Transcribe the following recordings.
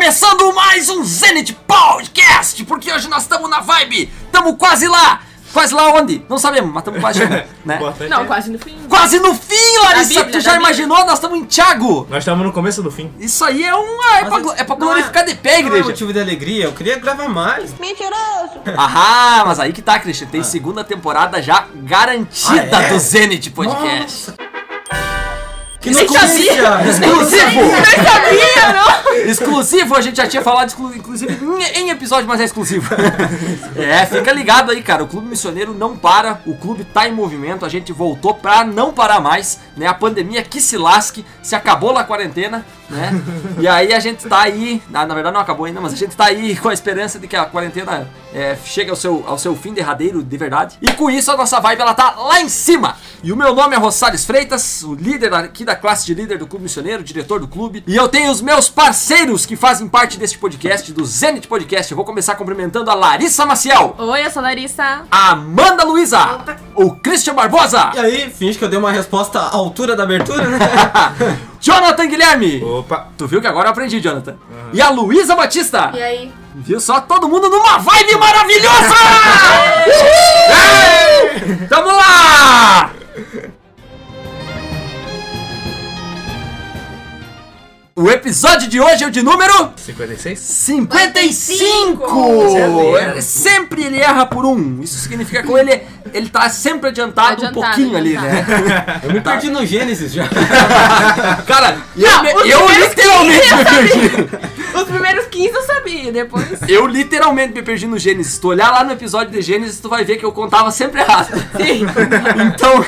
começando mais um Zenit Podcast, porque hoje nós estamos na vibe, estamos quase lá. Quase lá onde? Não sabemos, mas estamos quase chegando, né? Não, é- quase no fim. Quase no fim, Larissa! Bíblia, tu já imaginou? Nós estamos em Thiago! Nós estamos no começo do fim. Isso aí é uma. É pra, Mas é pra glorificar de pé, Não é igreja. motivo de alegria, eu queria gravar mais. Aham, mas aí que tá, Christian. Tem segunda temporada já garantida Ah, é? do Zenit Podcast. Que Nem notícia! Exclusivo! Nem sabia, não? Exclusivo, a gente já tinha falado, exclu- inclusive, em, em episódio, mas é exclusivo. é, fica ligado aí, cara. O Clube Missioneiro não para, o clube tá em movimento, a gente voltou pra não parar mais, né? A pandemia que se lasque, se acabou lá a quarentena, né? E aí a gente tá aí, na, na verdade não acabou ainda, mas a gente tá aí com a esperança de que a quarentena é, chegue ao seu, ao seu fim derradeiro, de verdade. E com isso a nossa vibe, ela tá lá em cima. E o meu nome é Rosales Freitas, o líder aqui da classe de líder do Clube Missioneiro, diretor do clube. E eu tenho os meus parceiros que fazem parte deste podcast, do Zenit Podcast. Eu vou começar cumprimentando a Larissa Maciel, Oi, eu sou a Larissa. a Amanda Luiza, o Christian Barbosa, E aí, finge que eu dei uma resposta à altura da abertura, né? Jonathan Guilherme. Opa! Tu viu que agora eu aprendi, Jonathan. E a Luísa Batista. E aí? Viu só todo mundo numa vibe maravilhosa! Ei! Tamo lá! O episódio de hoje é o de número 56? 55! Certo. Sempre ele erra por um. Isso significa que ele, ele tá sempre adiantado, um Adiantado, pouquinho ali, né? Eu me perdi no Gênesis já. Cara, Não, eu, eu literalmente me perdi. Os primeiros 15 eu sabia, depois. Eu literalmente me perdi no Gênesis. Se tu olhar lá no episódio de Gênesis, tu vai ver que eu contava sempre errado. Sim. Então,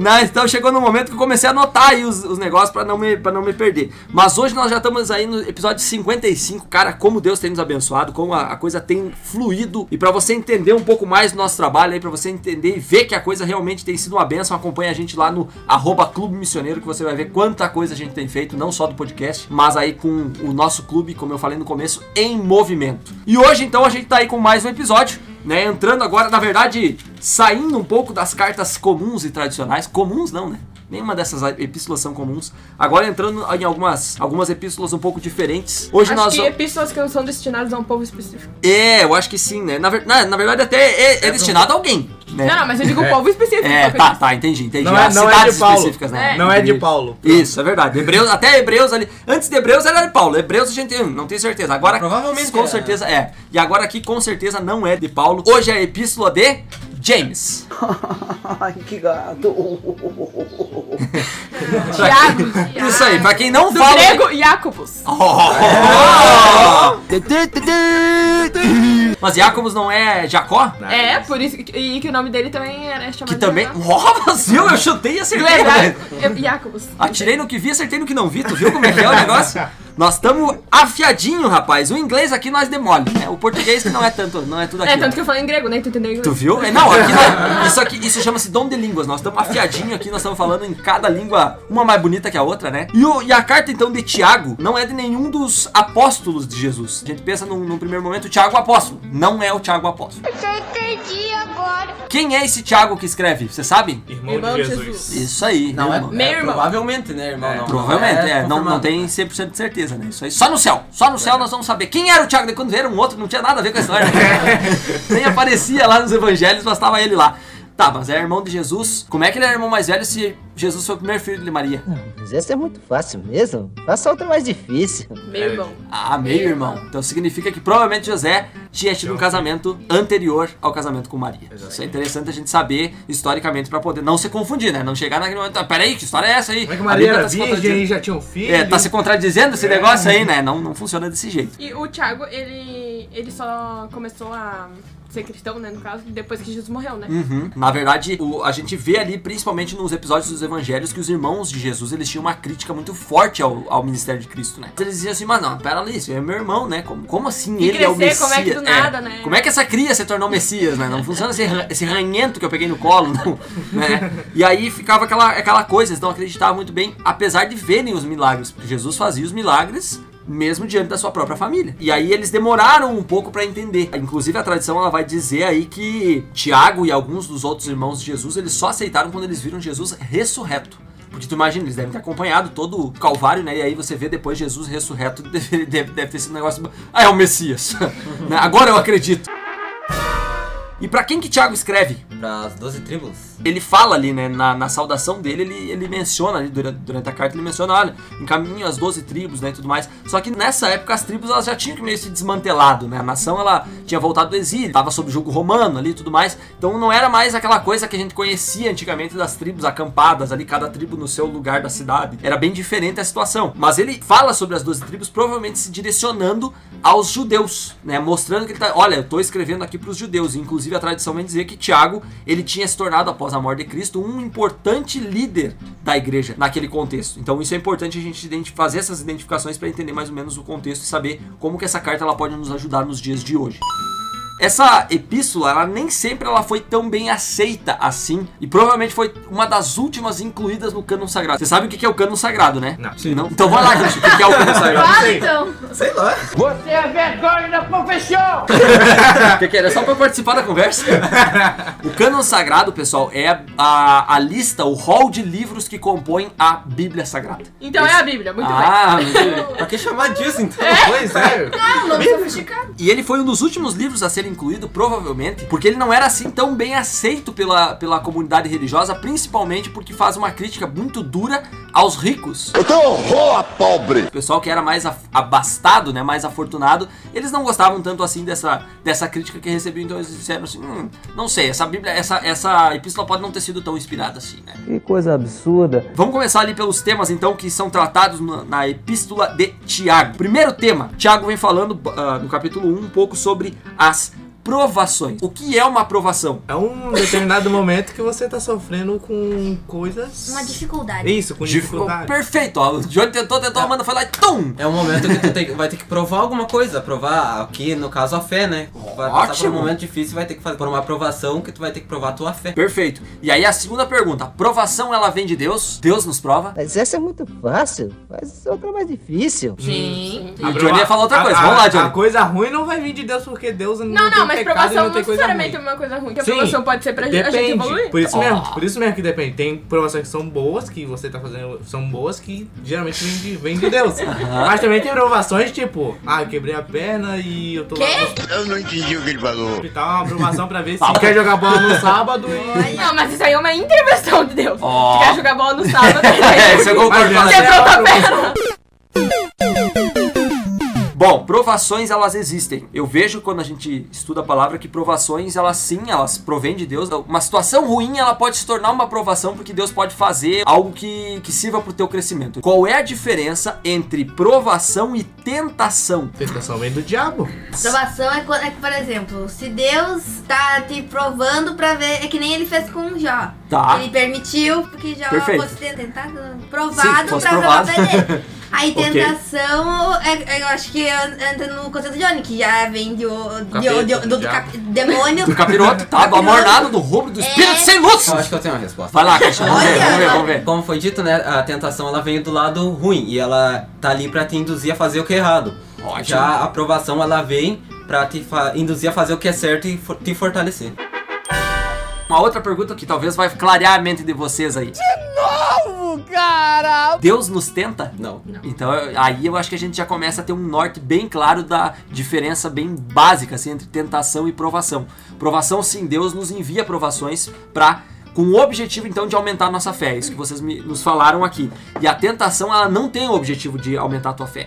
né, então chegou no momento que eu comecei a anotar aí os, os negócios pra não, me, pra não me perder. Mas hoje nós já estamos aí no episódio 55. Cara, como Deus tem nos abençoado, como a, a coisa tem fluído. E pra você entender um pouco mais do nosso trabalho aí, pra você entender e ver que a coisa realmente tem sido uma benção, acompanha a gente lá no arroba Clube Missioneiro, que você vai ver quanta coisa a gente tem feito, não só do podcast, mas aí com o nosso clube, como eu falei no começo, em movimento. E hoje, então, a gente tá aí com mais um episódio né? Entrando agora, na verdade, saindo um pouco das cartas comuns e tradicionais. Comuns não, né? Nenhuma dessas epístolas são comuns. Agora entrando em algumas, algumas epístolas um pouco diferentes. Hoje Acho nós que vamos. epístolas que não são destinadas a um povo específico. É, eu acho que sim, né? Na, ver- na, na verdade, até é, é destinado a alguém. Né? Não, não, mas eu digo um povo específico. É, tá, tá, entendi, entendi. Não é- As não é de Paulo. específicas, né? É. Não é de. Paulo. Isso, é verdade. Hebreus, até Hebreus ali. Antes de Hebreus era de Paulo. Hebreus a gente não tem certeza. Agora, Provavelmente com é. certeza é. E agora aqui, com certeza, não é de Paulo. Hoje é a epístola de James. Ai, que gato. Tiago. Isso aí, pra quem não Do fala. grego, Jacobus. Oh! Mas Jacobus não é Jacó? É, por isso. E que o nome dele também era chamado. Que também. Oh, Brasil, eu chutei e Do acertei. hebraico. É, Jacobus. Atirei no que vi, acertei no que não vi. Tu viu como é que é o negócio? Nós estamos afiadinho, rapaz. O inglês aqui nós demole, né? O português que não é tanto, não é tudo É, aqui. tanto que eu falei em grego, né? Tu entendeu inglês? Tu viu? É, Não, aqui nós- isso aqui isso chama-se dom de línguas. Nós estamos afiadinho aqui, nós estamos falando em cada língua, uma mais bonita que a outra, né? E, o- e a carta então de Tiago não é de nenhum dos apóstolos de Jesus. A gente pensa num, num primeiro momento, o Tiago apóstolo. Não é o Tiago apóstolo. Eu entendi agora. Quem é esse Tiago que escreve? Você sabe? Irmão, Irmão de Jesus. Jesus. Isso aí. Não é, irmão. Meu é, irmão. Provavelmente, né, irmão? Não, Provavelmente, é. Não, não confirmado. tem 100% de certeza, né? Isso aí. Só no céu. Só no céu nós vamos saber quem era o Tiago. Daí Quando vieram um outro, não tinha nada a ver com a história. Nem aparecia lá nos evangelhos, mas estava ele lá. Tá, mas é irmão de Jesus. Como é que ele é irmão mais velho se Jesus foi o primeiro filho de Maria? Mas essa é muito fácil mesmo. Faça outra mais difícil. Meu irmão. Ah, meio irmão. Então significa que provavelmente José tinha tido um casamento anterior ao casamento com Maria. Isso é interessante a gente saber historicamente pra poder não se confundir, né? Não chegar naquele momento. "Ah, Peraí, que história é essa aí? Como é que A Maria era tá virgem contradizendo." e já tinha um filho? É, tá se contradizendo esse negócio aí, né? Não, não funciona desse jeito. E o Thiago, ele, ele só começou a ser cristão, né, no caso, depois que Jesus morreu, né? Uhum. Na verdade, o- a gente vê ali, principalmente nos episódios dos evangelhos, que os irmãos de Jesus, eles tinham uma crítica muito forte ao, ao ministério de Cristo, né? Eles diziam assim, mas não, pera ali, isso é meu irmão, né? Como, como assim ele é o crescer, Messias? como é que do nada, né? Como é que essa cria se tornou Messias, né? Não funciona esse, esse ranhento que eu peguei no colo, não, né? E aí ficava aquela, aquela coisa, eles não acreditavam muito bem, apesar de verem os milagres, Jesus fazia os milagres mesmo diante da sua própria família. E aí eles demoraram um pouco para entender. Inclusive a tradição ela vai dizer aí que Tiago e alguns dos outros irmãos de Jesus, eles só aceitaram quando eles viram Jesus ressurreto. Porque tu imagina, eles devem ter acompanhado todo o Calvário, né? E aí você vê depois Jesus ressurreto, deve, deve, deve ter sido um negócio. Ah, é o Messias. Né? Agora eu acredito. E pra quem que Tiago escreve? Para as 12 tribos. Ele fala ali, né, na, na saudação dele, ele, ele menciona ali, durante, durante a carta, ele menciona, olha, encaminho as 12 tribos, né, e tudo mais. Só que nessa época as tribos, elas já tinham que meio se desmantelado, né, a nação, ela tinha voltado do exílio, tava sob jugo romano ali e tudo mais. Então não era mais aquela coisa que a gente conhecia antigamente das tribos acampadas ali, cada tribo no seu lugar da cidade. Era bem diferente a situação. Mas ele fala sobre as 12 tribos, provavelmente se direcionando aos judeus, né, mostrando que ele tá, olha, eu tô escrevendo aqui pros judeus, inclusive a tradição vem dizer que Tiago, ele tinha se tornado após a morte de Cristo um importante líder da igreja naquele contexto. Então isso é importante a gente fazer essas identificações para entender mais ou menos o contexto e saber como que essa carta ela pode nos ajudar nos dias de hoje. Essa epístola, ela nem sempre ela foi tão bem aceita assim, e provavelmente foi uma das últimas incluídas no cânon sagrado. Você sabe o que que é o cânon sagrado, né? Não. Sim, não? Então vai lá, gente, o que é o cânon sagrado? Fala então. Sei lá. O que, que era? Só pra participar da conversa? o cânon sagrado, pessoal, é a, a lista, o hall de livros que compõem a Bíblia Sagrada. Então é a Bíblia, muito Ah, bem. Pra que chamar disso então? Pois é. bem. Um nome sofisticado. E ele foi um dos últimos livros a ser incluído, provavelmente, porque ele não era assim tão bem aceito pela, pela comunidade religiosa, principalmente porque faz uma crítica muito dura aos ricos. Eu tenho horror a pobre. O pessoal que era mais abastado, né, mais afortunado, eles não gostavam tanto assim dessa, dessa crítica que recebiam, então eles disseram assim, hum, não sei, essa Bíblia, essa, essa epístola pode não ter sido tão inspirada assim, né? Que coisa absurda. Vamos começar ali pelos temas então que são tratados na, na epístola de Tiago. Primeiro tema, Tiago vem falando ah, no capítulo 1 um pouco sobre as provações. O que é uma aprovação? É um determinado momento que você tá sofrendo com coisas. Uma dificuldade. Isso, com dificuldade. Perfeito, ó, o Johnny tentou, tentou, a Amanda foi lá e tum! É um momento que tu tem- vai ter que provar alguma coisa. Provar aqui, no caso, a fé, né? Vai passar por Ótimo. um momento difícil vai ter que fazer por uma aprovação que tu vai ter que provar a tua fé. Perfeito. E aí a segunda pergunta, provação ela vem de Deus? Deus nos prova? Mas essa é muito fácil. Faz outra mais difícil. Sim. E o Johnny ia falar outra A- coisa. a- Vamos lá, A Johnny. coisa ruim não vai vir de Deus porque Deus não, Não, tem não, mas pecado e provação não não tem coisa necessariamente é uma coisa ruim. Que a Sim. provação pode ser pra gente- a gente Depende. evoluir. Por isso, mesmo, Ó. por isso mesmo que depende. Tem provações que são boas, que você tá fazendo, são boas, que geralmente vêm de, vêm de Deus. Mas também tem provações tipo, ah, eu quebrei a perna e eu tô lá no Eu não entendi o que ele falou. hospital, uma aprovação pra ver se quer jogar bola no sábado e. Não, mas isso aí é uma intervenção de Deus. Ó. Tu quer jogar bola no sábado, É, isso eu concordo. Mas Quebrou é uma perna. Bom, provações elas existem. Eu vejo quando a gente estuda a palavra que provações elas sim, elas provêm de Deus. Uma situação ruim ela pode se tornar uma provação porque Deus pode fazer algo que, que sirva pro teu crescimento. Qual é a diferença entre provação e tentação? Tentação vem do diabo. Provação é, quando- é que, por exemplo, se Deus tá te provando pra ver. É que nem ele fez com Jó. Tá. Ele permitiu que Jó Perfeito. fosse tentado, provado pra provado. dele. Aí Ok. tentação, é, eu acho que entra no conceito de Johnny, que já vem de, de, de, do, do cap- demônio. Do capiroto, tá? Do amornado, do roubo, do espírito É. sem luz! Eu acho que eu tenho uma resposta. Vai lá, Caixa, vamos ver, vamos ver, vamos ver. Como foi dito, né? A tentação ela vem do lado ruim e ela tá ali pra te induzir a fazer o que é errado. Ótimo. Já a aprovação ela vem pra te induzir a fazer o que é certo e for- te fortalecer. Uma outra pergunta que talvez vai clarear a mente de vocês aí. De novo, cara! Deus nos tenta? Não. Então eu- aí eu acho que a gente já começa a ter um norte bem claro da diferença bem básica assim, entre tentação e provação. Provação, sim, Deus nos envia provações para com o objetivo então de aumentar a nossa fé, É isso que vocês me- nos falaram aqui. E a tentação ela não tem o objetivo de aumentar a tua fé.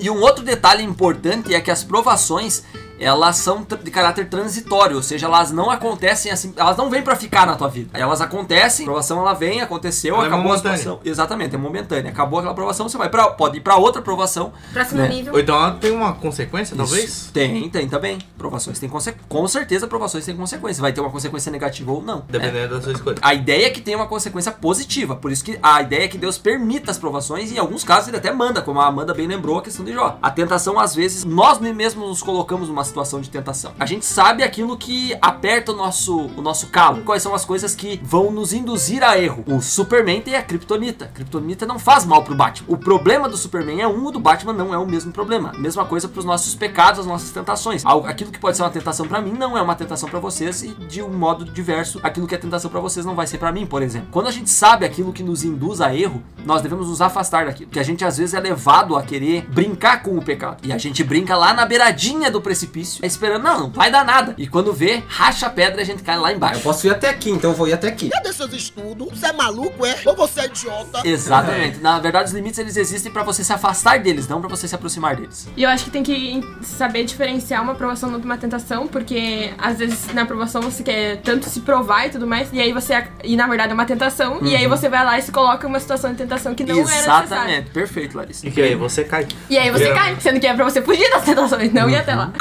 E um outro detalhe importante é que as provações elas são de caráter transitório, ou seja, elas não acontecem assim, elas não vêm pra ficar na tua vida. Elas acontecem, a provação ela vem, aconteceu, Ela é acabou a momentânea. situação. Exatamente, é momentânea. Acabou aquela provação, você vai para pode ir pra outra provação. Próximo né? nível. Ou então ela tem uma consequência, talvez? Isso. Tem, tem também. Provações têm consequência. Com certeza, provações têm consequência. Vai ter uma consequência negativa ou não. né? Dependendo da sua escolha. A ideia é que tenha uma consequência positiva. Por isso que a ideia é que Deus permita as provações e em alguns casos ele até manda, como a Amanda bem lembrou a questão de Jó. A tentação, às vezes, nós mesmos nos colocamos numa situação de tentação. A gente sabe aquilo que aperta o nosso, o nosso calo. Quais são as coisas que vão nos induzir a erro? O Superman tem a Kryptonita. A Kryptonita não faz mal pro Batman. O problema do Superman é um, o do Batman não é o mesmo problema. Mesma coisa pros nossos pecados, as nossas tentações. Aquilo que pode ser uma tentação pra mim não é uma tentação pra vocês e de um modo diverso, aquilo que é tentação pra vocês não vai ser pra mim, por exemplo. Quando a gente sabe aquilo que nos induz a erro, nós devemos nos afastar daquilo. Porque a gente às vezes é levado a querer brincar com o pecado. E a gente brinca lá na beiradinha do precipício, esperando, não, não vai dar nada. E quando vê, racha a pedra e a gente cai lá Eu embaixo. posso ir até aqui, então eu vou ir até aqui. Cadê seus estudos? Você é maluco, é? Ou você é idiota? Exatamente. Na verdade, os limites eles existem pra você se afastar deles, não pra você se aproximar deles. E eu acho que tem que saber diferenciar uma aprovação de uma tentação, porque às vezes na aprovação você quer tanto se provar e tudo mais, e aí você. E na verdade é uma tentação, e aí você vai lá e se coloca em uma situação de tentação que não era necessária. Exatamente. Perfeito, Larissa. E que aí você cai. E aí você cai, sendo que é pra você fugir das tentações, não ir até lá.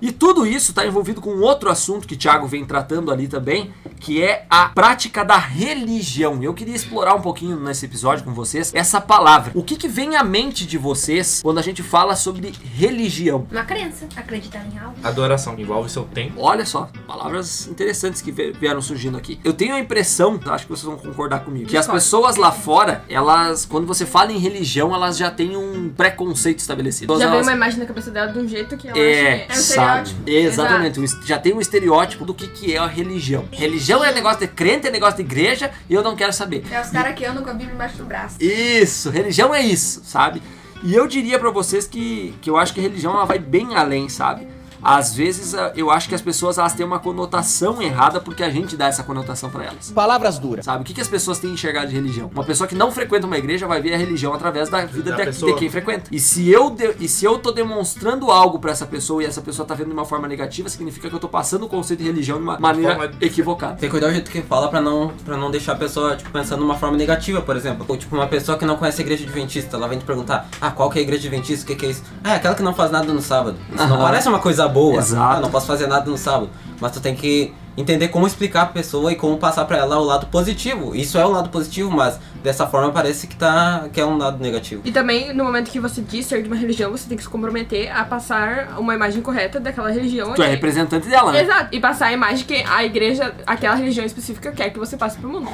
E tudo isso está envolvido com outro assunto que Thiago vem tratando ali também, que é a prática da religião. Eu queria explorar um pouquinho nesse episódio com vocês essa palavra. O que, que vem à mente de vocês quando a gente fala sobre religião? Uma crença, acreditar em algo. Adoração envolve seu tempo. Olha só, palavras interessantes que vieram surgindo aqui. Eu tenho a impressão, acho que vocês vão concordar comigo, que as pessoas lá fora, elas, quando você fala em religião, elas já têm um preconceito estabelecido. Já Elas- uma imagem na cabeça dela de um jeito que ela é, acha que é um sabe? estereótipo. Exatamente. o es- Já tem um estereótipo do que, que é a religião. Religião é negócio de crente, é negócio de igreja e eu não quero saber. É os caras que andam com a Bíblia embaixo do braço. Isso, religião é isso, sabe? E eu diria pra vocês que, que eu acho que religião ela vai bem além, sabe? Às vezes ah, eu acho que as pessoas elas têm uma conotação errada porque a gente dá essa conotação pra elas. Palavras duras. Sabe? O que, que as pessoas têm enxergado de religião? Uma pessoa que não frequenta uma igreja vai ver a religião através da vida Da de, pessoa. de quem frequenta. E se eu de- e se eu tô demonstrando algo pra essa pessoa e essa pessoa tá vendo de uma forma negativa, significa que eu tô passando o conceito de religião de uma maneira Forma- equivocada. Tem que cuidar do jeito que fala pra não, pra não deixar a pessoa, tipo, pensando de uma forma negativa, por exemplo. Ou, tipo, uma pessoa que não conhece a igreja adventista, ela vem te perguntar, ah, qual que é a igreja adventista, o que, que é isso? Ah, é aquela que não faz nada no sábado. Isso não parece uma coisa boa. Exato. Ah, não posso fazer nada no sábado. Mas tu tem que entender como explicar a pessoa e como passar pra ela o lado positivo. Isso é um lado positivo, mas dessa forma parece que, tá, que é um lado negativo. E também, no momento que você diz ser de uma religião, você tem que se comprometer a passar uma imagem correta daquela religião. Tu é e- representante dela, né? Exato. E passar a imagem que a igreja, aquela religião específica, quer que você passe pro mundo.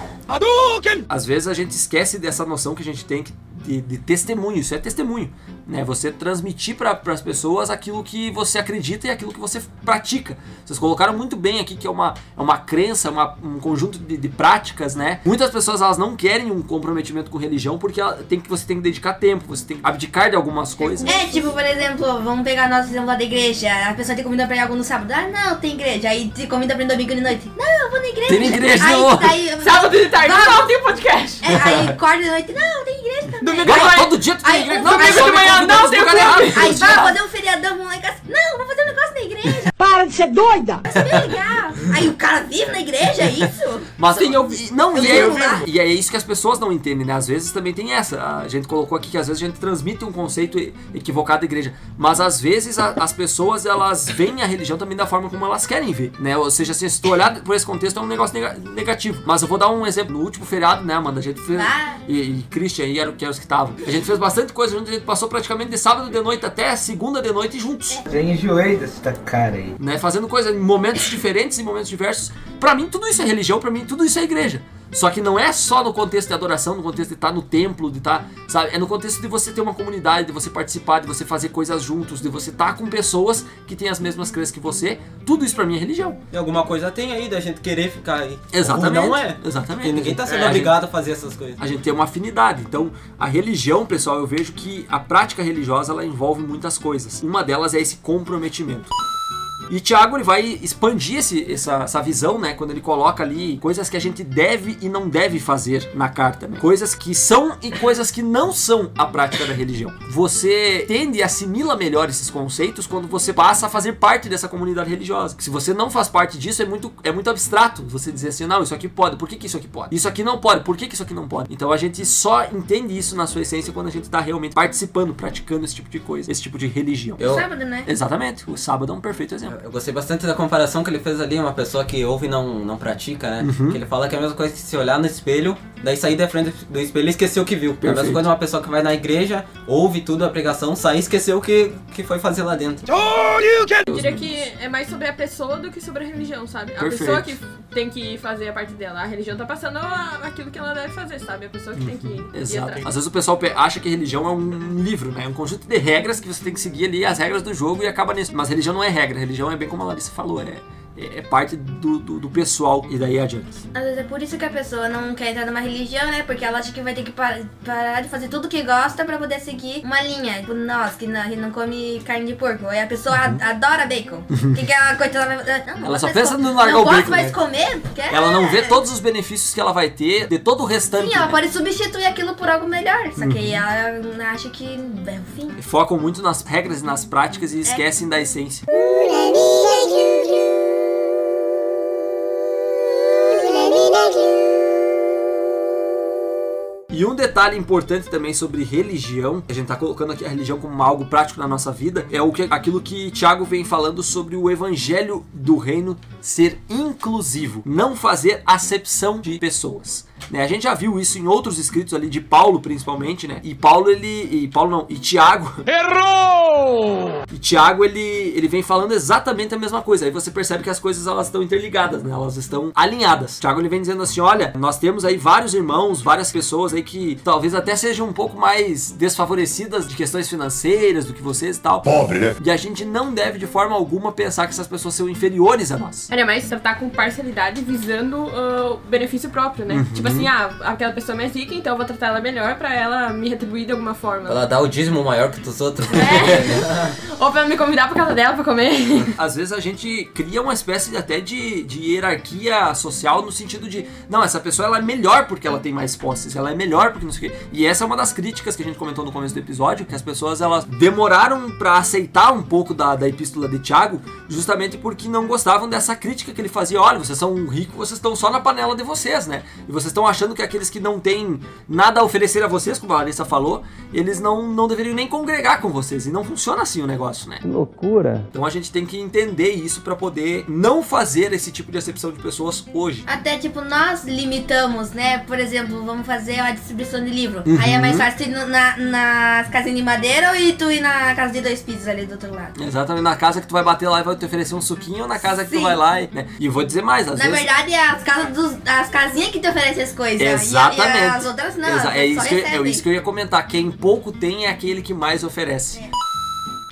Às vezes a gente esquece dessa noção que a gente tem que- de, de testemunho. Isso é testemunho, né? Você transmitir para as pessoas aquilo que você acredita e aquilo que você pratica. Vocês colocaram muito bem aqui que é uma, é uma crença, uma- um conjunto de, de práticas, né? Muitas pessoas elas não querem um comprometimento com religião porque ela tem que você tem que dedicar tempo, você tem que abdicar de algumas coisas. É, tipo, por exemplo, vamos pegar nosso exemplo lá da igreja. A pessoa te convida pra ir algo no sábado. Ah, não, tem igreja. Aí te convida pra ir domingo de noite. Não, eu vou na igreja. Tem igreja, aí, não. daí, Sábado de tarde, Vamos. não, tem um podcast. É, aí quarta de noite. Não, tem igreja também. Domingo de manhã. todo dia tu tem Aí, igreja. Não, domingo de manhã, não, tem errados. Aí, vá fazer um feriadão, vamos lá em casa. Não, vou fazer igreja. Para de ser doida! Vai legal. Aí o cara vive na igreja, é isso? Mas Sim, eu e- não, Eu e é, e é isso que as pessoas não entendem, né? Às vezes também tem essa. A gente colocou aqui que às vezes a gente transmite um conceito equivocado da igreja. Mas às vezes a- as pessoas elas veem a religião também da forma como elas querem ver, né? Ou seja, assim, se tu olhar por esse contexto é um negócio nega- negativo. Mas eu vou dar um exemplo. No último feriado, né, Amanda? A gente fez. Ah. E, e Christian e era, que eram os que estavam. A gente fez bastante coisa junto, a gente passou praticamente de sábado de noite até segunda de noite juntos Já enjoei dessa cara aí. né? Fazendo coisa em momentos diferentes, em momentos diversos. Pra mim, tudo isso é religião, pra mim, tudo isso é igreja. Só que não é só no contexto de adoração, no contexto de estar no templo, de estar, sabe? É no contexto de você ter uma comunidade, de você participar, de você fazer coisas juntos, de você estar com pessoas que têm as mesmas crenças que você. Tudo isso pra mim é religião. E alguma coisa tem aí da gente querer ficar aí. Exatamente. Ou não é. Exatamente. Porque ninguém tá sendo É, a obrigado a fazer essas coisas. a gente tem uma afinidade. Então, a religião, pessoal, eu vejo que a prática religiosa ela envolve muitas coisas. Uma delas é esse comprometimento. E Tiago ele vai expandir esse, essa, essa visão, né? Quando ele coloca ali coisas que a gente deve e não deve fazer na carta, né? Coisas que são e coisas que não são a prática da religião. Você tende e assimila melhor esses conceitos quando você passa a fazer parte dessa comunidade religiosa. Se você não faz parte disso, é muito, é muito abstrato você dizer assim, não, isso aqui pode, por que, que isso aqui pode? Isso aqui não pode, por que, que isso aqui não pode? Então a gente só entende isso na sua essência quando a gente tá realmente participando, praticando esse tipo de coisa, esse tipo de religião. Eu, Sábado, né? Exatamente, o sábado é um perfeito exemplo. Eu gostei bastante da comparação que ele fez ali, uma pessoa que ouve e não, não pratica, né? Uhum. Que ele fala que é a mesma coisa que se olhar no espelho, daí sair da frente do espelho e esquecer o que viu. É a Perfeito. mesma coisa uma pessoa que vai na igreja, ouve tudo a pregação, sai e esqueceu o que, que foi fazer lá dentro. Eu diria que é mais sobre a pessoa do que sobre a religião, sabe? A Perfeito. pessoa que tem que fazer a parte dela. A religião tá passando aquilo que ela deve fazer, sabe? A pessoa que tem que ir Exato. atrás. Às vezes o pessoal pe- acha que religião é um livro, né? Um conjunto de regras que você tem que seguir ali, as regras do jogo e acaba nisso. Mas religião não é regra, religião é bem como a Larissa falou, é, é, é parte do, do, do pessoal e daí adiante. Às vezes é por isso que a pessoa não quer entrar numa religião, né? Porque ela acha que vai ter que par- parar de fazer tudo que gosta pra poder seguir uma linha. Tipo, nós que não, que não come carne de porco. Aí a pessoa a- adora bacon. O que, que ela, coitada, vai fazer? Não, não Uhum. Ela só pensa no largar não o bacon, mais né? comer? Porque Ela não vê é- todos os benefícios que ela vai ter de todo o restante. Sim, ela né? pode substituir aquilo por algo melhor. Só que Uhum. aí ela acha que é o fim. Focam muito nas regras e nas práticas e esquecem da essência. E um detalhe importante também sobre religião, a gente tá colocando aqui a religião como algo prático na nossa vida, é o que aquilo que Tiago vem falando sobre o evangelho do reino ser inclusivo, não fazer acepção de pessoas. Né? A gente já viu isso em outros escritos ali de Paulo principalmente, né? E Paulo ele e Paulo não, e Tiago Errou! e Tiago, ele, ele vem falando exatamente a mesma coisa. Aí você percebe que as coisas elas estão interligadas, né? Elas estão alinhadas. Tiago ele vem dizendo assim: olha, nós temos aí vários irmãos, várias pessoas aí que talvez até sejam um pouco mais desfavorecidas de questões financeiras do que vocês e tal. Pobre, né? E a gente não deve de forma alguma pensar que essas pessoas são inferiores a nós. Ainda mais tratar com parcialidade visando ah, o benefício próprio, né? Uhum. Tipo assim, ah, aquela pessoa é mais rica, então eu vou tratar ela melhor pra ela me retribuir de alguma forma. Ela dá o dízimo maior que dos outros. Ou pra me convidar pra casa dela pra comer. Às vezes a gente cria uma espécie de, até de, de hierarquia social no sentido de, não, essa pessoa ela é melhor porque ela tem mais posses, ela é melhor porque não sei o quê. E essa é uma das críticas que a gente comentou no começo do episódio, que as pessoas elas demoraram pra aceitar um pouco da, da epístola de Tiago, justamente porque não gostavam dessa crítica que ele fazia. Olha, vocês são ricos, vocês estão só na panela de vocês, né? E vocês estão achando que aqueles que não têm nada a oferecer a vocês, como a Larissa falou, eles não, não deveriam nem congregar com vocês. E não funciona assim o negócio, né? Que loucura. Então a gente tem que entender isso pra poder não fazer esse tipo de acepção de pessoas hoje. Até tipo, nós limitamos, né? Por exemplo, vamos fazer uma distribuição de livro. Uhum. Aí é mais fácil tu ir na, nas casinhas de madeira ou ir tu ir na casa de dois pisos ali do outro lado. Exatamente na casa que tu vai bater lá e vai te oferecer um suquinho, ou na casa que tu Sim. vai lá e, né? E eu vou dizer mais, às Na vezes. verdade, é as casas dos, as casinhas que te oferecem as coisas. Exatamente. E, e as outras não. Exa- é, isso que, eu- é isso que eu ia comentar. Quem pouco tem é aquele que mais oferece.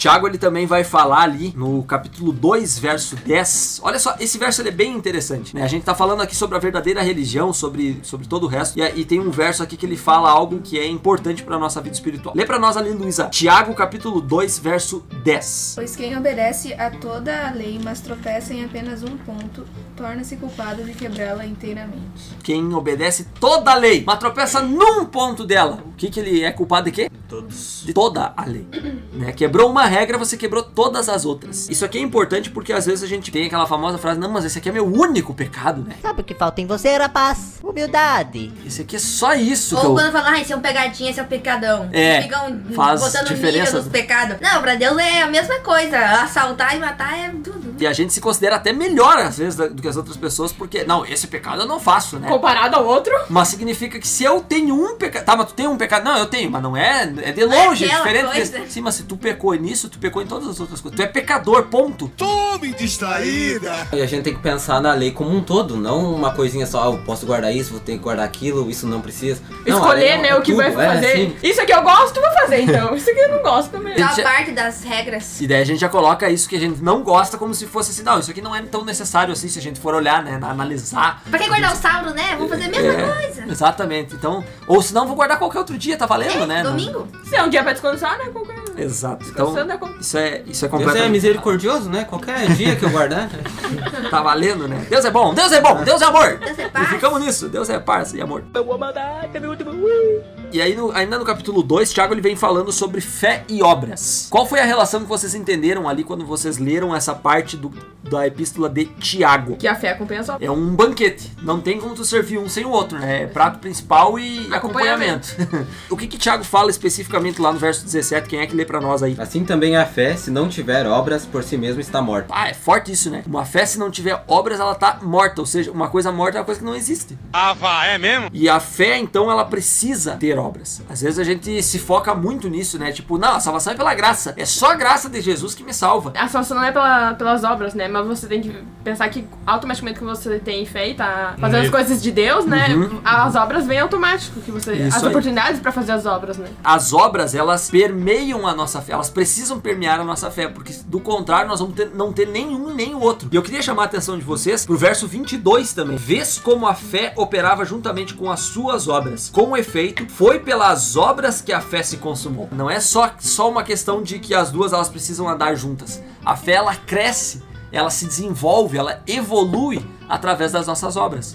Tiago ele também vai falar ali no capítulo 2, verso 10. Olha só, esse verso ele é bem interessante, né? A gente tá falando aqui sobre a verdadeira religião, sobre, sobre todo o resto, e, e tem um verso aqui que ele fala algo que é importante pra nossa vida espiritual. Lê pra nós ali, Luísa. Tiago, capítulo 2, verso 10. Pois quem obedece a toda a lei, mas tropeça em apenas um ponto, torna-se culpado de quebrá-la inteiramente. Quem obedece toda a lei, mas tropeça num ponto dela. O que que ele é culpado de quê? Todos. De toda a lei. Né? Quebrou uma regra, você quebrou todas as outras. Isso aqui é importante porque às vezes a gente tem aquela famosa frase, não, mas esse aqui é meu único pecado, né? Sabe o que falta em você, rapaz? Humildade. Esse aqui é só isso que Ou eu... quando falam, ah, esse é um pegadinho, esse é um pecadão. É, Ficam faz botando diferença. nível dos pecados. Não, pra Deus é a mesma coisa. Assaltar e matar é tudo. E a gente se considera até melhor às vezes do que as outras pessoas porque, não, esse pecado eu não faço, né? Comparado ao outro. Mas significa que se eu tenho um pecado. Tá, mas tu tem um pecado. Não, eu tenho, mas não é. É de longe, é aquela diferente. coisa. Sim, mas se tu pecou nisso, tu pecou em todas as outras coisas. Tu é pecador, ponto. Tome distraída. E a gente tem que pensar na lei como um todo, não uma coisinha só, ah, eu posso guardar isso, vou ter que guardar aquilo, isso não precisa. Não, Escolher, é né, o que tudo, vai é, fazer. sim. Isso aqui eu gosto, vou fazer então. Isso aqui eu não gosto também. Então, Gente, a parte das regras. E daí a gente já coloca isso que a gente não gosta como se fosse assim, não, isso aqui não é tão necessário assim se a gente for olhar, né, na- analisar. Pra que guardar o saldo, né? Vamos fazer a mesma É, coisa. Exatamente. Então, ou senão vou guardar qualquer outro dia, tá valendo, né? Não- Domingo? Se é um dia pra descansar, né? Qualquer... Exato. Então, é com- isso é, isso é Deus é completamente. misericordioso, né? Qualquer dia que eu guardar. Tá valendo, né? Deus é bom, Deus é bom, Deus é amor. Deus é E paz. ficamos nisso. Deus é paz e amor. Eu vou mandar, é meu último. Ui. E aí, no- ainda no capítulo 2, Tiago ele vem falando sobre fé e obras. Qual foi a relação que vocês entenderam ali quando vocês leram essa parte do, da epístola de Tiago? Que a fé acompanha as obras. É um banquete. Não tem como tu servir um sem o outro, né? É prato principal e acompanhamento. o que que Tiago fala especificamente lá no verso 17? Quem é que lê pra nós aí? Assim também a fé, se não tiver obras, por si mesmo está morta. Ah, é forte isso, né? Uma fé, se não tiver obras, ela tá morta. Ou seja, uma coisa morta é uma coisa que não existe. Ah, vá, é mesmo? E a fé, então, ela precisa ter obras. Às vezes a gente se foca muito nisso, né? Tipo, não, a salvação é pela graça. É só a graça de Jesus que me salva. A salvação não é pela- pelas obras, né? Mas você tem que pensar que automaticamente que você tem fé e tá fazendo as Isso. coisas de Deus, né? Uhum. As obras vêm automático, que você. Isso as aí. oportunidades pra fazer as obras, né? As obras, elas permeiam a nossa fé. Elas precisam permear a nossa fé. Porque, do contrário, nós vamos ter- não ter nenhum nem o outro. E eu queria chamar a atenção de vocês pro verso 22 também. Vês como a fé operava juntamente com as suas obras. Com efeito, foi pelas obras que a fé se consumou. Não é só, só uma questão de que as duas elas precisam andar juntas. A fé, ela cresce, ela se desenvolve, ela evolui através das nossas obras.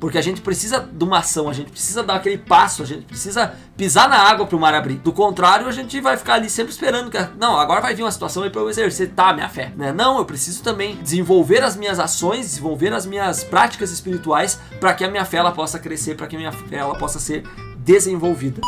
Porque a gente precisa de uma ação, a gente precisa dar aquele passo, a gente precisa pisar na água pro mar abrir. Do contrário, a gente vai ficar ali sempre esperando que. Não, agora vai vir uma situação aí pra eu exercitar a minha fé. Né? Não, eu preciso também desenvolver as minhas ações, desenvolver as minhas práticas espirituais para que a minha fé ela possa crescer, para que a minha fé ela possa ser desenvolvida.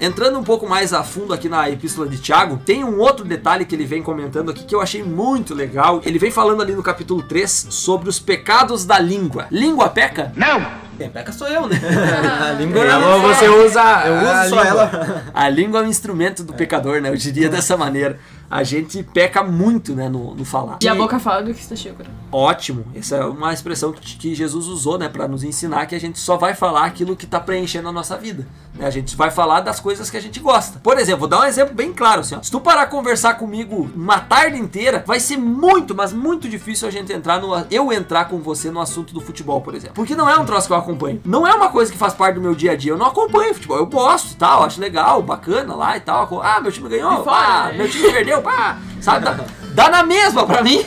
Entrando um pouco mais a fundo aqui na epístola de Tiago, tem um outro detalhe que ele vem comentando aqui que eu achei muito legal. Ele vem falando ali no capítulo 3 sobre os pecados da língua. Língua peca? Não! Quem peca sou eu, né? a língua É, não. você usa. Eu uso a só língua. ela. A língua é um instrumento do pecador, né? Eu diria dessa maneira. A gente peca muito, né, no, no falar. E a boca fala do que está cheio. Ótimo. Essa é uma expressão que, que Jesus usou, né, para nos ensinar que a gente só vai falar aquilo que tá preenchendo a nossa vida. Né? A gente vai falar das coisas que a gente gosta. Por exemplo, vou dar um exemplo bem claro, assim, ó. Se tu parar a conversar comigo uma tarde inteira, vai ser muito, mas muito difícil a gente entrar no eu entrar com você no assunto do futebol, por exemplo. Porque não é um troço que eu acompanho. Não é uma coisa que faz parte do meu dia a dia. Eu não acompanho futebol. Eu gosto, tal, acho legal, bacana lá e tal. Ah, meu time ganhou, fora, pá, né? meu time perdeu, pá. Sabe? Dá, dá na mesma pra mim.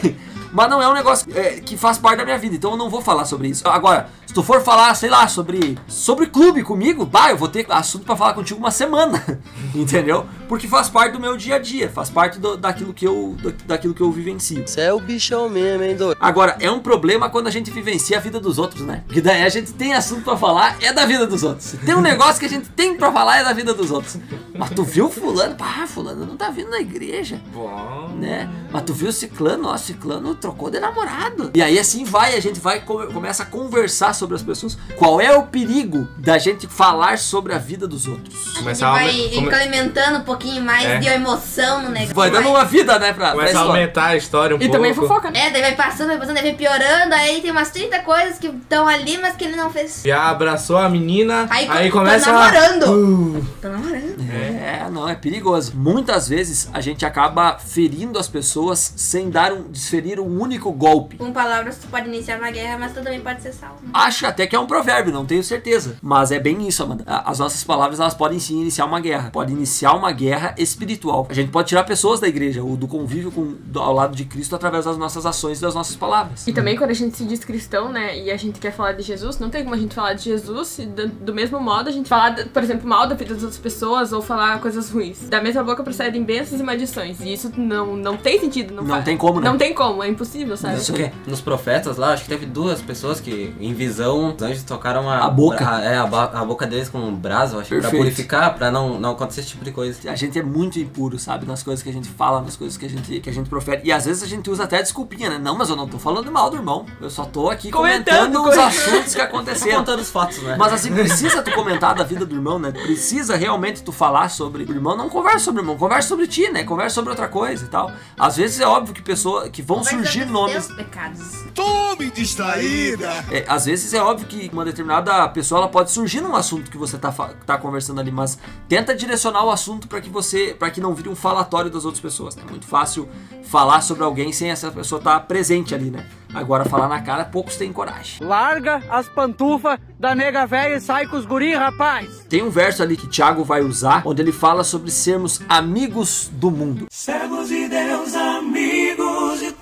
Mas não é um negócio é, que faz parte da minha vida, então eu não vou falar sobre isso. Agora, se tu for falar, sei lá, sobre sobre clube comigo, bah, eu vou ter assunto pra falar contigo uma semana, entendeu? Porque faz parte do meu dia a dia, faz parte do- daquilo que eu do- daquilo que eu vivencio. Você é o bichão mesmo, hein, doido? Agora, é um problema quando a gente vivencia a vida dos outros, né? Porque daí a gente tem assunto pra falar, é da vida dos outros. Tem um negócio que a gente tem pra falar, é da vida dos outros. Mas tu viu fulano? Pá, fulano não tá vindo na igreja Bom. né? Mas tu viu o ciclano, ó, ciclano trocou de namorado. E aí assim vai, a gente vai come- começa a conversar sobre as pessoas. Qual é o perigo da gente falar sobre a vida dos outros? A gente a vai come- alimentando um pouquinho mais É. de emoção no negócio. Vai dando uma vida, né, pra, pra Começa a história. aumentar a história um E pouco. também fofoca, né? É, daí vai passando, vai passando, daí vai piorando, aí tem umas 30 coisas que estão ali, mas que ele não fez. Já abraçou a menina, Aí, aí, tô começa a... namorando. Uh, Tô namorando. É, não, é perigoso. Muitas vezes a gente acaba ferindo as pessoas sem dar um, desferir um único golpe. Com palavras, tu pode iniciar uma guerra, mas tu também pode ser salvo. Acho até que é um provérbio, não tenho certeza. Mas é bem isso, Amanda. As nossas palavras, elas podem sim iniciar uma guerra. Pode iniciar uma guerra espiritual. A gente pode tirar pessoas da igreja, ou do convívio com, do- ao lado de Cristo, através das nossas ações e das nossas palavras. E também quando a gente se diz cristão, né, e a gente quer falar de Jesus, não tem como a gente falar de Jesus e do, do mesmo modo a gente falar, por exemplo, mal da vida das outras pessoas ou falar coisas ruins. Da mesma boca procedem bênçãos e maldições. E isso não, não tem sentido. Não, Não tem como, né? Não tem como, é impossível, sabe? Isso Porque nos profetas lá, acho que teve duas pessoas que, em visão, os anjos tocaram a, A boca. a- é, a, a boca deles com brasa, eu acho, pra Perfeito. purificar, pra não, não acontecer esse tipo de coisa. A gente é muito impuro, sabe? Nas coisas que a gente fala, nas coisas que a gente, que a gente profere. E às vezes a gente usa até desculpinha, né? Não, mas eu não tô falando mal do irmão. Eu só tô aqui comentando, Comentando os assuntos que Tô aconteceram. contando os fatos, né? Mas assim, precisa tu comentar da vida do irmão, né? Precisa realmente tu falar sobre o irmão. Não conversa sobre o irmão, conversa sobre ti, né? Conversa sobre outra coisa e tal. Às vezes é óbvio que pessoa, que vão Conversa surgir dos nomes. pecados. Tome distraída. É, às vezes é óbvio que uma determinada pessoa ela pode surgir num assunto que você tá, tá conversando ali, mas tenta direcionar o assunto para que você, para que não vire um falatório das outras pessoas. né? É muito fácil falar sobre alguém sem essa pessoa estar presente ali, né? Agora falar na cara, poucos têm coragem. Larga as pantufas da nega velha e sai com os guri, rapaz. Tem um verso ali que Tiago vai usar, onde ele fala sobre sermos amigos do mundo. Servos de Deus, amigos de todos.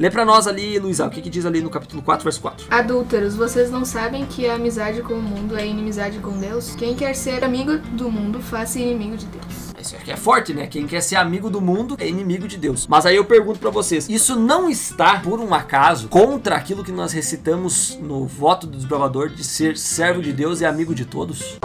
Lê pra nós ali, Luísa, o que, que diz ali no capítulo 4, verso 4. Adúlteros, vocês não sabem que a amizade com o mundo é inimizade com Deus? Quem quer ser amigo do mundo, faça inimigo de Deus. Isso aqui é forte, né? Quem quer ser amigo do mundo é inimigo de Deus. Mas aí eu pergunto pra vocês: isso não está, por um acaso, contra aquilo que nós recitamos no voto do desbravador de ser servo de Deus e amigo de todos?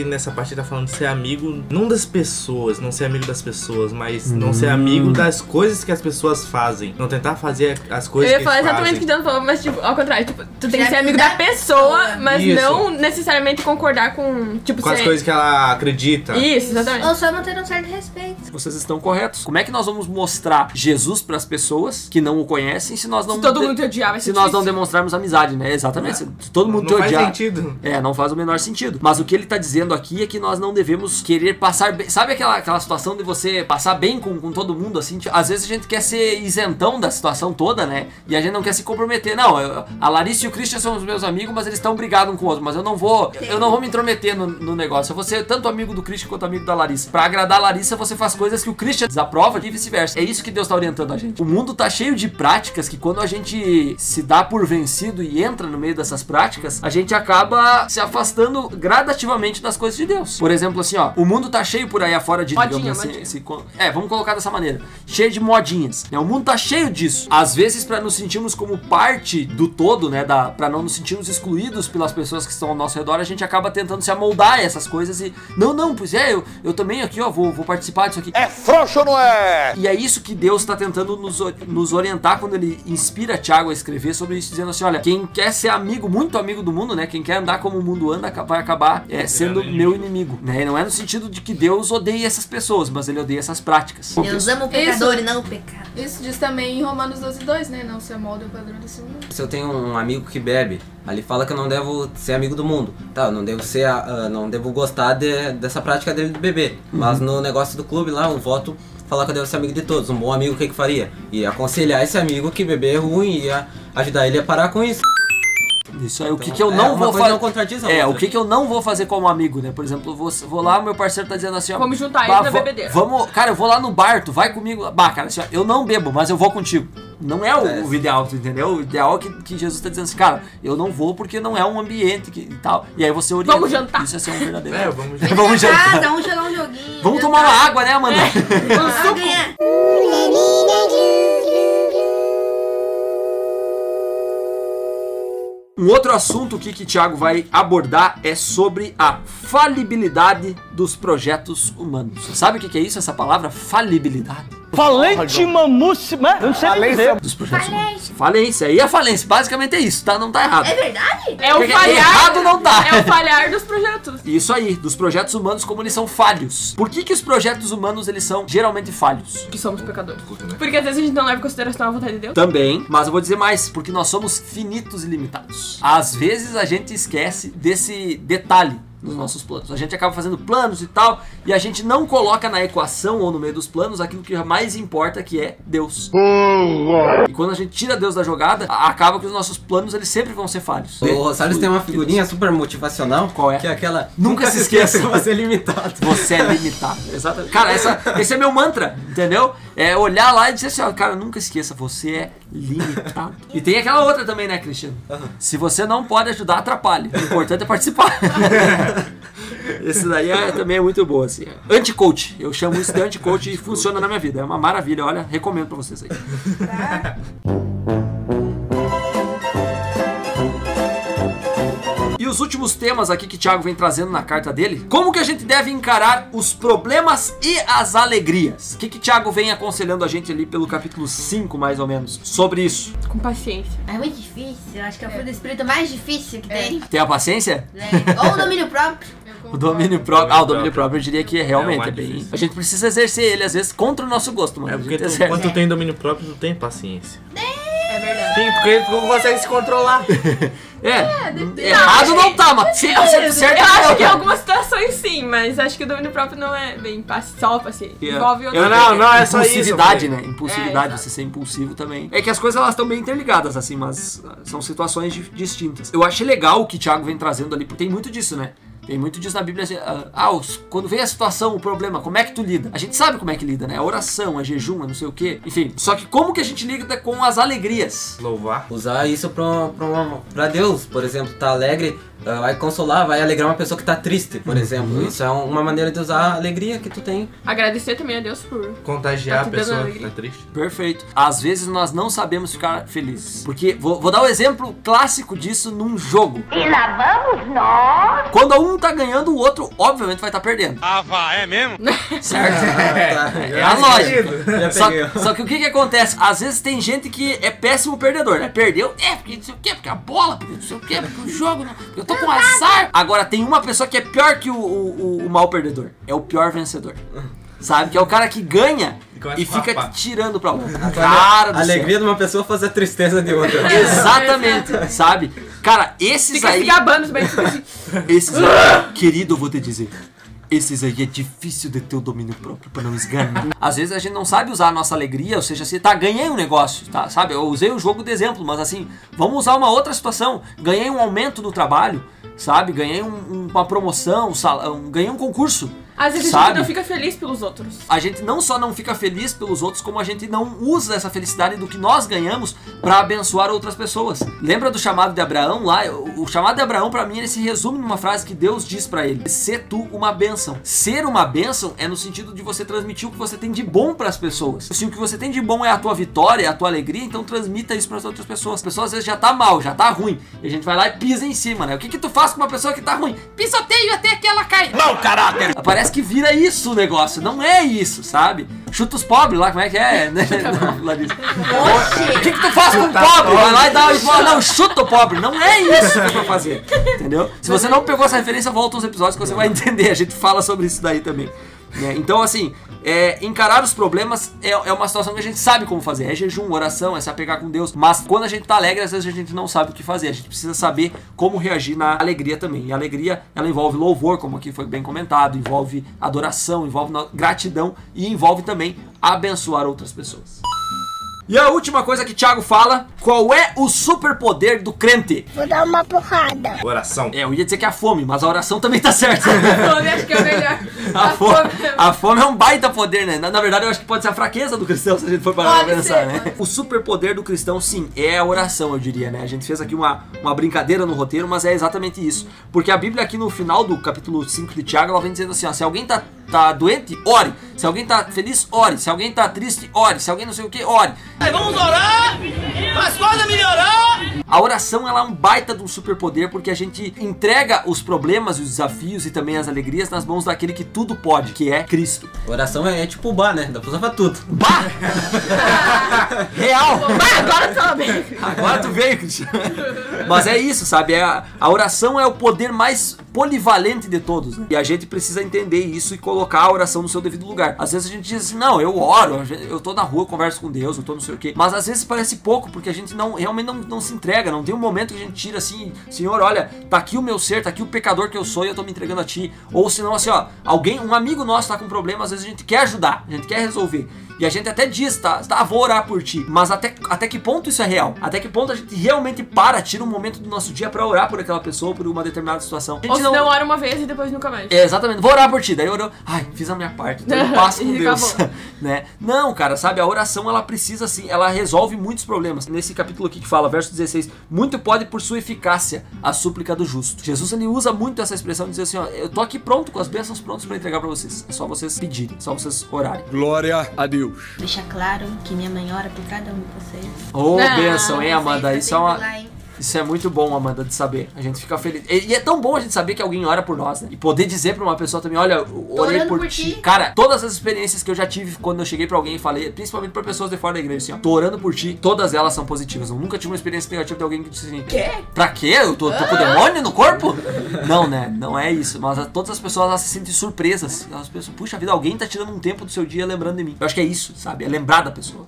Que nessa parte tá falando de ser amigo, não das pessoas, não ser amigo das pessoas, mas não ser amigo das coisas que as pessoas fazem. Não tentar fazer as Eu coisas ia que falar eles exatamente o que o. Dan falou, mas tipo, ao contrário, tipo, tu tem que Ser ser amigo da pessoa, mas Isso. não necessariamente concordar com, tipo, Com as coisas que ela acredita. Isso, exatamente. Ou só manter um certo respeito. Vocês estão corretos. Como é que nós vamos mostrar Jesus pras pessoas que não o conhecem se nós não Se todo mundo te odiar, vai se ser nós não demonstrarmos amizade, né? Exatamente. Se todo mundo te Não faz odiar. sentido. É, não faz o menor sentido. Mas o que ele tá dizendo aqui é que nós não devemos querer passar bem. Sabe aquela, aquela situação de você passar bem com, com todo mundo, assim? Tipo, Às vezes a gente quer ser isentão da situação toda, né? E a gente não quer se comprometer. Não, eu- a Larissa e o Christian são os meus amigos, mas eles estão brigados um com o outro. Mas eu não vou. Eu não vou me intrometer no, no negócio. Eu vou ser tanto amigo do Christian quanto amigo da Larissa. Pra agradar a Larissa, você faz coisas que o Christian desaprova e vice-versa. É isso que Deus tá orientando a gente. O mundo tá cheio de práticas que quando a gente se dá por vencido e entra no meio dessas práticas, a gente acaba se afastando gradativamente das coisas de Deus. Por exemplo, assim, ó, o mundo tá cheio por aí afora de, Modinha, digamos assim, modinha. esse é, vamos colocar dessa maneira, cheio de modinhas. Né? O mundo tá cheio disso. Às vezes para nos sentirmos como parte do todo, né, da para não nos sentirmos excluídos pelas pessoas que estão ao nosso redor, a gente acaba tentando se amoldar a essas coisas e não, não, pois é, eu, eu também aqui, ó, vou, vou participar disso aqui. É frouxo ou não é? E é isso que Deus está tentando nos, nos orientar quando ele inspira Tiago a escrever sobre isso, dizendo assim: olha, quem quer ser amigo, muito amigo do mundo, né? Quem quer andar como o mundo anda, vai acabar é, sendo meu inimigo. Né? E não é no sentido de que Deus odeia essas pessoas, mas ele odeia essas práticas. Deus ama o pecador Isso. e não o pecado. Isso diz também em Romanos 12, 2, né? Não se amolde ao padrão desse mundo. Se eu tenho um amigo que bebe, ali fala que eu não devo ser amigo do mundo. Tá, eu não devo ser, a- ah, não devo gostar de- dessa prática dele de beber. Mas no negócio do clube lá, o voto fala que eu devo ser amigo de todos. Um bom amigo, o que que faria? Ia aconselhar esse amigo que beber é ruim, ia ajudar ele a parar com isso. Isso aí, o que, Então, que eu é, não uma vou fazer. não contradiz a É, outra. o que, que eu não vou fazer como amigo, né? Por exemplo, eu vou, vou lá, meu parceiro tá dizendo assim, ó. Vamos juntar "Bah, ele na bebedeira." Vamos, cara, eu vou lá no bar, tu vai comigo. Bah, cara, assim, ó, eu não bebo, mas eu vou contigo. Não é o, É. o ideal, tu entendeu? O ideal é que, que Jesus tá dizendo assim, cara, eu não vou porque não é um ambiente que, e tal. E aí você orienta. Vamos jantar. Isso é ser um verdadeiro. É, vamos Vem Vamos jantar. casa, vamos jogar um joguinho. Vamos tomar uma água, né, Amanda? Vamos ganhar. Um outro assunto que o Thiago vai abordar é sobre a falibilidade dos projetos humanos. Sabe o que que é isso, essa palavra falibilidade? Falente mamuce, né? Eu não sei dizer. Dos projetos humanos. Falência. Aí é falência. Basicamente é isso, tá? Não tá errado. É verdade? É o Porque falhar. errado não tá. É o falhar dos projetos. Isso aí, dos projetos humanos como eles são falhos. Por que que os projetos humanos eles são geralmente falhos? Que somos pecadores. Porque às vezes a gente não leva em consideração a vontade de Deus. Também, mas eu vou dizer mais, porque nós somos finitos e limitados. Às vezes a gente esquece desse detalhe nos nossos planos. A gente acaba fazendo planos e tal, e a gente não coloca na equação ou no meio dos planos aquilo que mais importa, que é Deus. E quando a gente tira Deus da jogada, acaba que os nossos planos eles sempre vão ser falhos. O Salles tem uma figurinha super motivacional. Qual é? Que é aquela. Nunca se esqueça. que você é limitado. Você é limitado. Exatamente. Cara, essa, esse é meu mantra, entendeu? É olhar lá e dizer assim, ó, cara, nunca esqueça, você é limitado. E tem aquela outra também, né, Cristiano? Se você não pode ajudar, atrapalhe. O importante é participar. Esse daí é, também é muito boa, assim. Anti-coach. Eu chamo isso de anti-coach e funciona na minha vida. É uma maravilha, olha, recomendo pra vocês aí. E os últimos temas aqui que o Thiago vem trazendo na carta dele. Como que a gente deve encarar os problemas e as alegrias? O que que o Thiago vem aconselhando a gente ali pelo capítulo 5, mais ou menos, sobre isso? Com paciência. É muito difícil. Eu acho que é o fruto do espírito mais difícil que tem. Tem a paciência? É. Ou o domínio próprio. O domínio próprio. Ah, o domínio próprio eu diria que é realmente É é bem. difícil. A gente precisa exercer ele, às vezes, contra o nosso gosto, mano. É porque tu, quando tu tem domínio próprio, tu tem paciência. É verdade. Sim, porque tu consegue se controlar. É, errado não tá, mas se certo, certo eu acho que em algumas situações sim, mas acho que o domínio próprio não é bem paci- só paciência. É. Envolve outras Eu não, não, é só isso. Impulsividade, né? Impulsividade, É, exato. você ser impulsivo também. É que as coisas elas estão bem interligadas, assim, mas ah, são situações di- distintas. Eu achei legal o que o Thiago vem trazendo ali, porque tem muito disso, né? Tem muito disso na Bíblia. assim, ah, ah, os- quando vem a situação, o problema, como é que tu lida? A gente sabe como é que lida, né? É oração, é jejum, é não sei o quê. Enfim, só que como que a gente lida com as alegrias? Louvar. Usar isso pra, pra, pra Deus, por exemplo, tá alegre, ah, vai consolar, vai alegrar uma pessoa que tá triste, por Uhum. exemplo. Isso é um- uma maneira de usar a alegria que tu tem. Agradecer também a Deus por. Contagiar Tá a pessoa que tá triste. Perfeito. Às vezes nós não sabemos ficar felizes. Porque, vou, vou dar um exemplo clássico disso num jogo. E lá vamos nós. Quando um tá ganhando, o outro, obviamente, vai estar perdendo. Ah, vá, é mesmo? Certo? Tá, É a lógica. Só, só que o que que acontece? Às vezes tem gente que é péssimo perdedor, né? Perdeu, é, porque não sei o quê, porque a bola, porque não sei o quê, porque o jogo, não, porque eu tô com azar. Agora tem uma pessoa que é pior que o, o, o- o mal perdedor. É o pior vencedor. Sabe? Que é o cara que ganha e fica te tirando pra outra. Cara do a céu. alegria de uma pessoa fazer a tristeza de outra. Exatamente, sabe? Cara, esses Fica aí. se gabando assim. Esses aí, querido, eu vou te dizer. Esses aí é difícil de ter o domínio próprio pra não esganar. Às vezes a gente não sabe usar a nossa alegria, ou seja, se tá, ganhei um negócio, tá? Sabe? Eu usei o jogo de exemplo, mas assim, vamos usar uma outra situação. Ganhei um aumento no trabalho, sabe? Ganhei um- um- uma promoção, um um- ganhei um concurso. Às vezes a sabe? gente não fica feliz pelos outros. a gente não só não fica feliz pelos outros, como a gente não usa essa felicidade do que nós ganhamos para abençoar outras pessoas. Lembra do chamado de Abraão lá? O, chamado de Abraão para mim ele se resume numa frase que Deus diz para ele: "Ser tu uma bênção". Ser uma bênção é no sentido de você transmitir o que você tem de bom para as pessoas. Se o que você tem de bom é a tua vitória, é a tua alegria, então transmita isso para as outras pessoas. As pessoas às vezes já tá mal, já tá ruim, e a gente vai lá e pisa em cima, né? O que que tu faz com uma pessoa que tá ruim? Pisoteio até que ela cai. Mau caráter! Parece que vira isso o negócio. Não é isso, sabe? Chuta os pobres lá, como é que é? né, Larissa? O que, que tu faz com o pobre? Vai lá e dá e fala, não, chuta o pobre. Não é isso que é pra fazer. Entendeu? Se você não pegou essa referência, volta uns episódios que você vai entender. A gente fala sobre isso daí também. Né? Então, assim, é, encarar os problemas é, é uma situação que a gente sabe como fazer. É jejum, oração, é se apegar com Deus. Mas quando a gente tá alegre, às vezes a gente não sabe o que fazer. A gente precisa saber como reagir na alegria também. E a alegria, ela envolve louvor, como aqui foi bem comentado, envolve adoração, envolve gratidão e envolve também abençoar outras pessoas. E a última coisa que Thiago fala, qual é o superpoder do crente? Vou dar uma porrada. Oração. É, eu ia dizer que é a fome, mas a oração também tá certa. Fome acho que é o melhor. A fome, a fome é um baita poder, né? Na, na verdade, eu acho que pode ser a fraqueza do cristão, se a gente for parar pra Pode pensar, ser, né? pode O superpoder do cristão, sim, é a oração, eu diria, né? A gente fez aqui uma, uma brincadeira no roteiro, mas é exatamente isso. Porque a Bíblia aqui no final do capítulo 5 de Tiago, ela vem dizendo assim, ó, se alguém tá, tá doente, ore. Se alguém tá feliz, ore. Se alguém tá triste, ore. Se alguém não sei o que, ore. Vamos orar! Faz coisa melhorar! A oração ela é um baita de um superpoder porque a gente entrega os problemas e os desafios e também as alegrias nas mãos daquele que tudo pode, que é Cristo. Oração é, é tipo bar, né? Dá pra usar pra tudo. Bah! Real! Bah, agora tu. Agora tu veio, Cristiano. Mas é isso, sabe? É a, a oração é o poder mais polivalente de todos. né? E a gente precisa entender isso e colocar a oração no seu devido lugar. Às vezes a gente diz assim, não, eu oro, eu tô na rua, converso com Deus, eu tô não sei o quê. Mas às vezes parece pouco, porque a gente não realmente não, não se entrega, não tem um momento que a gente tira assim, Senhor, olha, tá aqui o meu ser, tá aqui o pecador que eu sou e eu tô me entregando a ti. Ou senão assim, ó, alguém, um amigo nosso tá com problema, às vezes a gente quer ajudar, a gente quer resolver. E a gente até diz, tá, tá, vou orar por ti. Mas até, até que ponto isso é real? Até que ponto a gente realmente para, tira um momento do nosso dia pra orar por aquela pessoa, por uma determinada situação? A gente Ou se não ora uma vez e depois nunca mais. é, exatamente, vou orar por ti. Daí eu oro, ai, fiz a minha parte, tô em paz com Deus. né? Não, cara, sabe, a oração ela precisa assim, ela resolve muitos problemas. Nesse capítulo aqui que fala, verso 16, muito pode por sua eficácia a súplica do justo. Jesus ele usa muito essa expressão de dizer assim, ó, eu tô aqui pronto, com as bênçãos prontas pra entregar pra vocês. É só vocês pedirem, é só vocês orarem. Glória a Deus. Deixa claro que minha mãe ora por cada um de vocês. Ô, Ah, bênção, hein, Amanda? Vocês Isso é tá uma. lá? Isso é muito bom, Amanda, de saber. A gente fica feliz. E e é tão bom a gente saber que alguém ora por nós, né? E poder dizer pra uma pessoa também, olha, eu orei por, por ti. ti. Cara, todas as experiências que eu já tive quando eu cheguei pra alguém e falei, principalmente pra pessoas de fora da igreja, assim, ó, tô orando por ti, todas elas são positivas. Eu nunca tive uma experiência negativa de alguém que disse assim, Quê? pra quê? Eu tô, tô com o demônio no corpo? Não, né? Não é isso. Mas todas as pessoas elas se sentem surpresas. Elas pensam, puxa vida, alguém tá tirando um tempo do seu dia lembrando de mim. Eu acho que é isso, sabe? É lembrar da pessoa.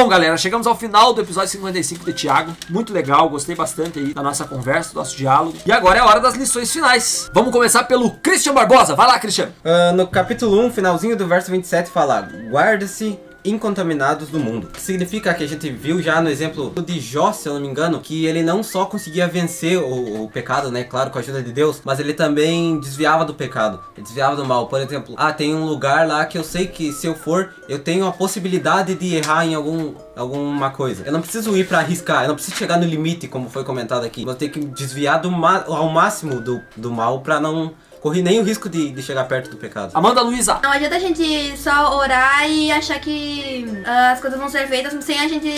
Bom, galera, chegamos ao final do episódio 55 de Thiago. Muito legal, gostei bastante aí da nossa conversa, do nosso diálogo. E agora é a hora das lições finais. Vamos começar pelo Christian Barbosa. Vai lá, Christian. Ah, no capítulo 1, finalzinho do verso 27, fala: Guarde-se incontaminados do mundo. Significa que a gente viu já no exemplo de Jó, se eu não me engano, que ele não só conseguia vencer o, o pecado, né? Claro, com a ajuda de Deus, mas ele também desviava do pecado, desviava do mal. Por exemplo, ah, tem um lugar lá que eu sei que se eu for, eu tenho a possibilidade de errar em algum alguma coisa. Eu não preciso ir para arriscar, eu não preciso chegar no limite, como foi comentado aqui. Vou ter que desviar do ao máximo do, do mal para não corri nem o risco de, de chegar perto do pecado. Amanda Luiza. Não adianta a gente só orar e achar que uh, as coisas vão ser feitas sem a gente,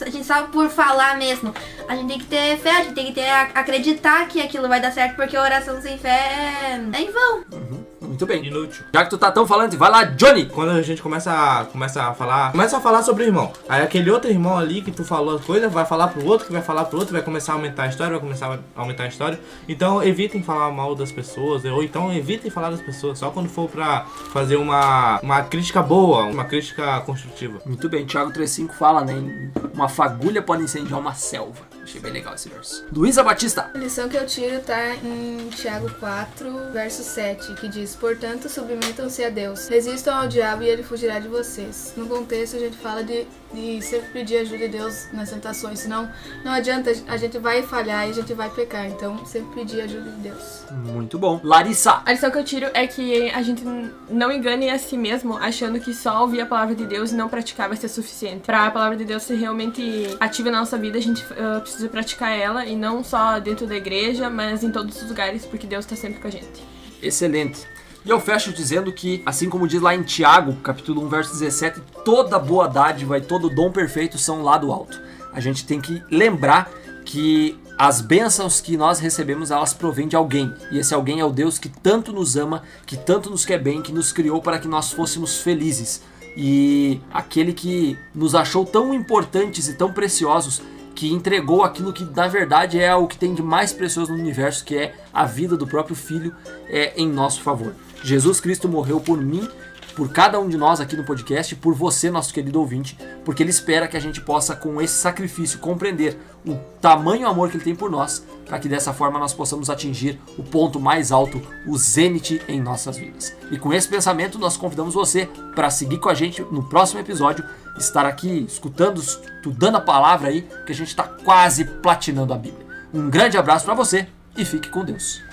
a gente só por falar mesmo. A gente tem que ter fé, a gente tem que ter acreditar que aquilo vai dar certo, porque oração sem fé é em vão. Uhum. Muito bem. Inútil. Já que tu tá tão falando, vai lá, Johnny. Quando a gente começa a, começa a falar, começa a falar sobre o irmão. Aí aquele outro irmão ali que tu falou as coisas, vai falar pro outro, que vai falar pro outro, vai começar a aumentar a história, vai começar a aumentar a história. Então evitem falar mal das pessoas, ou então evitem falar das pessoas, só quando for pra fazer uma, uma crítica boa, uma crítica construtiva. Muito bem, Thiago 35 fala, né? Uma fagulha pode incendiar uma selva. Achei bem legal esse verso. Luísa Batista. A lição que eu tiro tá em Tiago 4, verso 7, que diz: Portanto, submetam-se a Deus, resistam ao diabo e ele fugirá de vocês. No contexto, a gente fala de, de sempre pedir ajuda de Deus nas tentações, senão não adianta, a gente vai falhar e a gente vai pecar. Então, sempre pedir ajuda de Deus. Muito bom. Larissa. A lição que eu tiro é que a gente não engane a si mesmo achando que só ouvir a palavra de Deus e não praticar vai ser suficiente. Para a palavra de Deus ser realmente ativa na nossa vida, a gente uh, precisa praticar ela e não só dentro da igreja, mas em todos os lugares, porque Deus está sempre com a gente. Excelente. E eu fecho dizendo que, assim como diz lá em Tiago, capítulo 1, verso 17, toda boa dádiva e todo dom perfeito são lá do alto. A gente tem que lembrar que as bênçãos que nós recebemos, elas provêm de alguém. E esse alguém é o Deus que tanto nos ama, que tanto nos quer bem, que nos criou para que nós fôssemos felizes. E aquele que nos achou tão importantes e tão preciosos que entregou aquilo que na verdade é o que tem de mais precioso no universo, que é a vida do próprio Filho é, em nosso favor. Jesus Cristo morreu por mim por cada um de nós aqui no podcast, por você, nosso querido ouvinte, porque ele espera que a gente possa, com esse sacrifício, compreender o tamanho amor que ele tem por nós, para que dessa forma nós possamos atingir o ponto mais alto, o zênite em nossas vidas. E com esse pensamento, nós convidamos você para seguir com a gente no próximo episódio, estar aqui escutando, estudando a palavra aí, que a gente está quase platinando a Bíblia. Um grande abraço para você e fique com Deus.